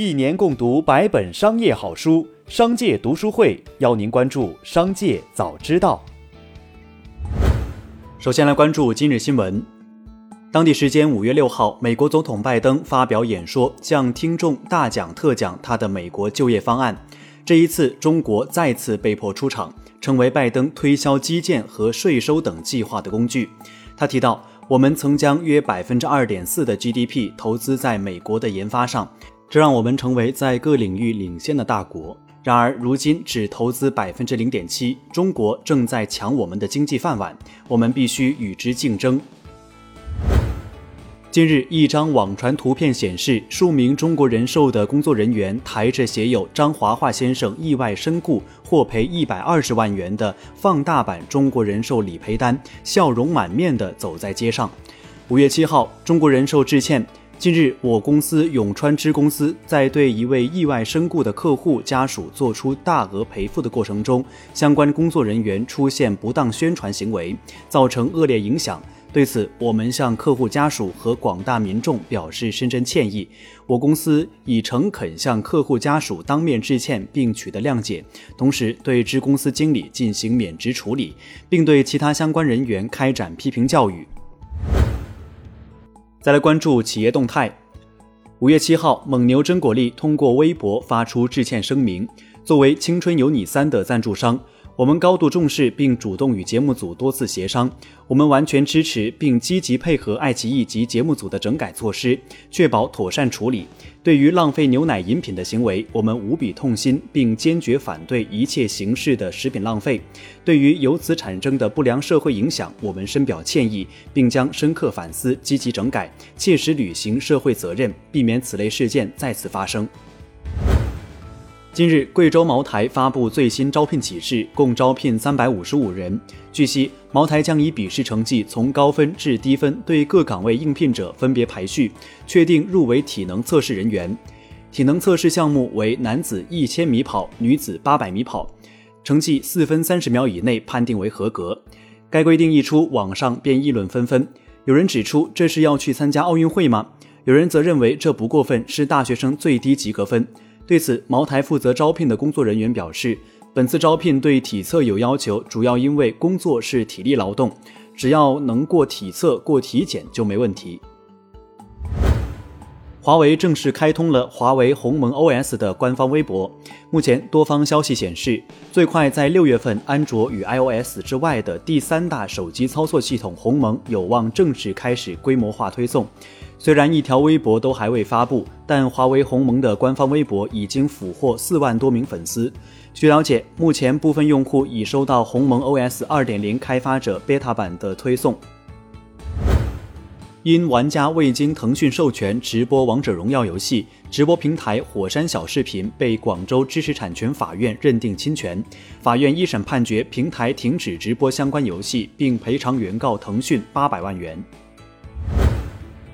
一年共读百本商业好书，商界读书会邀您关注商界早知道。首先来关注今日新闻。当地时间五月六号，美国总统拜登发表演说，向听众大讲特讲他的美国就业方案。这一次，中国再次被迫出场，成为拜登推销基建和税收等计划的工具。他提到，我们曾将约百分之二点四的 GDP 投资在美国的研发上。这让我们成为在各领域领先的大国。然而，如今只投资百分之零点七，中国正在抢我们的经济饭碗，我们必须与之竞争。近日，一张网传图片显示，数名中国人寿的工作人员抬着写有“张华华先生意外身故，获赔一百二十万元”的放大版中国人寿理赔单，笑容满面地走在街上。五月七号，中国人寿致歉。近日，我公司永川支公司在对一位意外身故的客户家属做出大额赔付的过程中，相关工作人员出现不当宣传行为，造成恶劣影响。对此，我们向客户家属和广大民众表示深深歉意。我公司已诚恳向客户家属当面致歉，并取得谅解，同时对支公司经理进行免职处理，并对其他相关人员开展批评教育。再来关注企业动态。五月七号，蒙牛真果粒通过微博发出致歉声明。作为《青春有你三》的赞助商。我们高度重视并主动与节目组多次协商，我们完全支持并积极配合爱奇艺及节目组的整改措施，确保妥善处理。对于浪费牛奶饮品的行为，我们无比痛心，并坚决反对一切形式的食品浪费。对于由此产生的不良社会影响，我们深表歉意，并将深刻反思、积极整改，切实履行社会责任，避免此类事件再次发生。近日，贵州茅台发布最新招聘启事，共招聘三百五十五人。据悉，茅台将以笔试成绩从高分至低分对各岗位应聘者分别排序，确定入围体能测试人员。体能测试项目为男子一千米跑、女子八百米跑，成绩四分三十秒以内判定为合格。该规定一出，网上便议论纷纷。有人指出，这是要去参加奥运会吗？有人则认为这不过分，是大学生最低及格分。对此，茅台负责招聘的工作人员表示，本次招聘对体测有要求，主要因为工作是体力劳动，只要能过体测、过体检就没问题。华为正式开通了华为鸿蒙 OS 的官方微博。目前，多方消息显示，最快在六月份，安卓与 iOS 之外的第三大手机操作系统鸿蒙有望正式开始规模化推送。虽然一条微博都还未发布，但华为鸿蒙的官方微博已经俘获四万多名粉丝。据了解，目前部分用户已收到鸿蒙 OS 2.0开发者 beta 版的推送。因玩家未经腾讯授权直播《王者荣耀》游戏，直播平台火山小视频被广州知识产权法院认定侵权。法院一审判决平台停止直播相关游戏，并赔偿原告腾讯八百万元。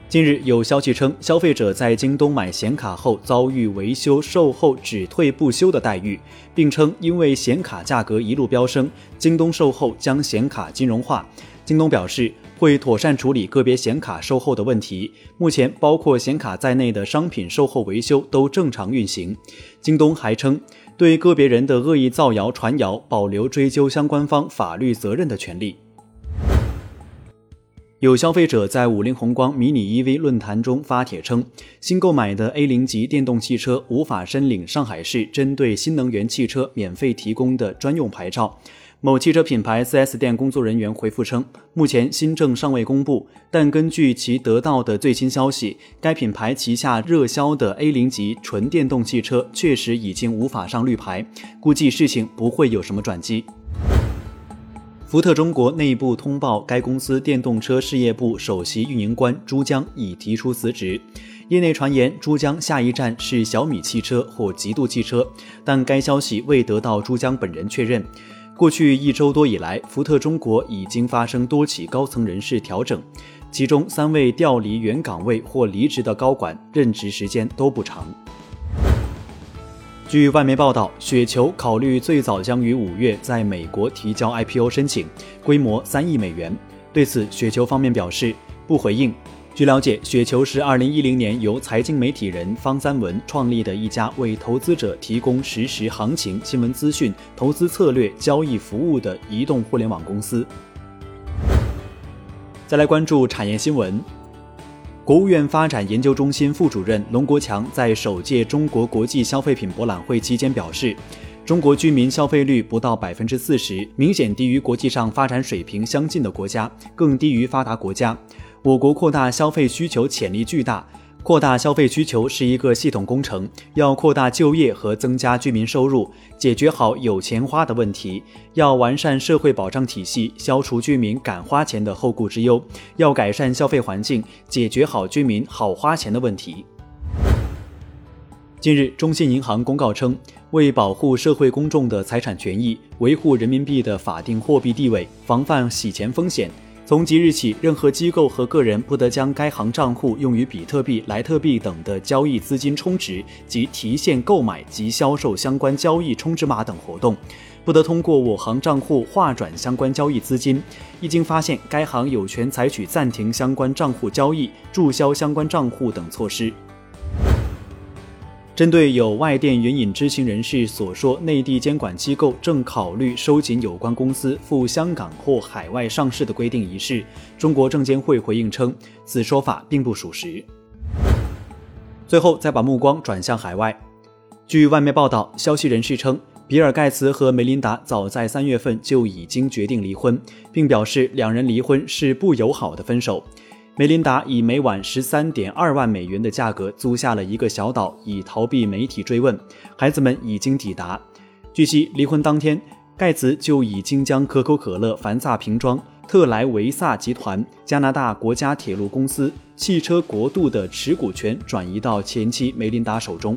近日有消息称，消费者在京东买显卡后遭遇维修售后只退不修的待遇，并称因为显卡价格一路飙升，京东售后将显卡金融化。京东表示。会妥善处理个别显卡售后的问题。目前，包括显卡在内的商品售后维修都正常运行。京东还称，对个别人的恶意造谣传谣保留追究相关方法律责任的权利。有消费者在五菱宏光迷你 EV 论坛中发帖称，新购买的 A 零级电动汽车无法申领上海市针对新能源汽车免费提供的专用牌照。某汽车品牌 4S 店工作人员回复称，目前新政尚未公布，但根据其得到的最新消息，该品牌旗下热销的 A 零级纯电动汽车确实已经无法上绿牌，估计事情不会有什么转机。福特中国内部通报，该公司电动车事业部首席运营官朱江已提出辞职。业内传言，朱江下一站是小米汽车或极度汽车，但该消息未得到朱江本人确认。过去一周多以来，福特中国已经发生多起高层人事调整，其中三位调离原岗位或离职的高管任职时间都不长。据外媒报道，雪球考虑最早将于五月在美国提交 IPO 申请，规模三亿美元。对此，雪球方面表示不回应。据了解，雪球是2010年由财经媒体人方三文创立的一家为投资者提供实时行情、新闻资讯、投资策略、交易服务的移动互联网公司。再来关注产业新闻，国务院发展研究中心副主任龙国强在首届中国国际消费品博览会期间表示。中国居民消费率不到百分之四十，明显低于国际上发展水平相近的国家，更低于发达国家。我国扩大消费需求潜力巨大，扩大消费需求是一个系统工程，要扩大就业和增加居民收入，解决好有钱花的问题，要完善社会保障体系，消除居民敢花钱的后顾之忧，要改善消费环境，解决好居民好花钱的问题。近日，中信银行公告称，为保护社会公众的财产权益，维护人民币的法定货币地位，防范洗钱风险，从即日起，任何机构和个人不得将该行账户用于比特币、莱特币等的交易资金充值及提现购买及销售相关交易充值码等活动，不得通过我行账户划转相关交易资金。一经发现，该行有权采取暂停相关账户交易、注销相关账户等措施。针对有外电援引知情人士所说，内地监管机构正考虑收紧有关公司赴香港或海外上市的规定一事，中国证监会回应称，此说法并不属实。最后，再把目光转向海外。据外媒报道，消息人士称，比尔·盖茨和梅琳达早在三月份就已经决定离婚，并表示两人离婚是不友好的分手。梅琳达以每晚十三点二万美元的价格租下了一个小岛，以逃避媒体追问。孩子们已经抵达。据悉，离婚当天，盖茨就已经将可口可乐、凡萨瓶装、特莱维萨集团、加拿大国家铁路公司、汽车国度的持股权转移到前妻梅琳达手中。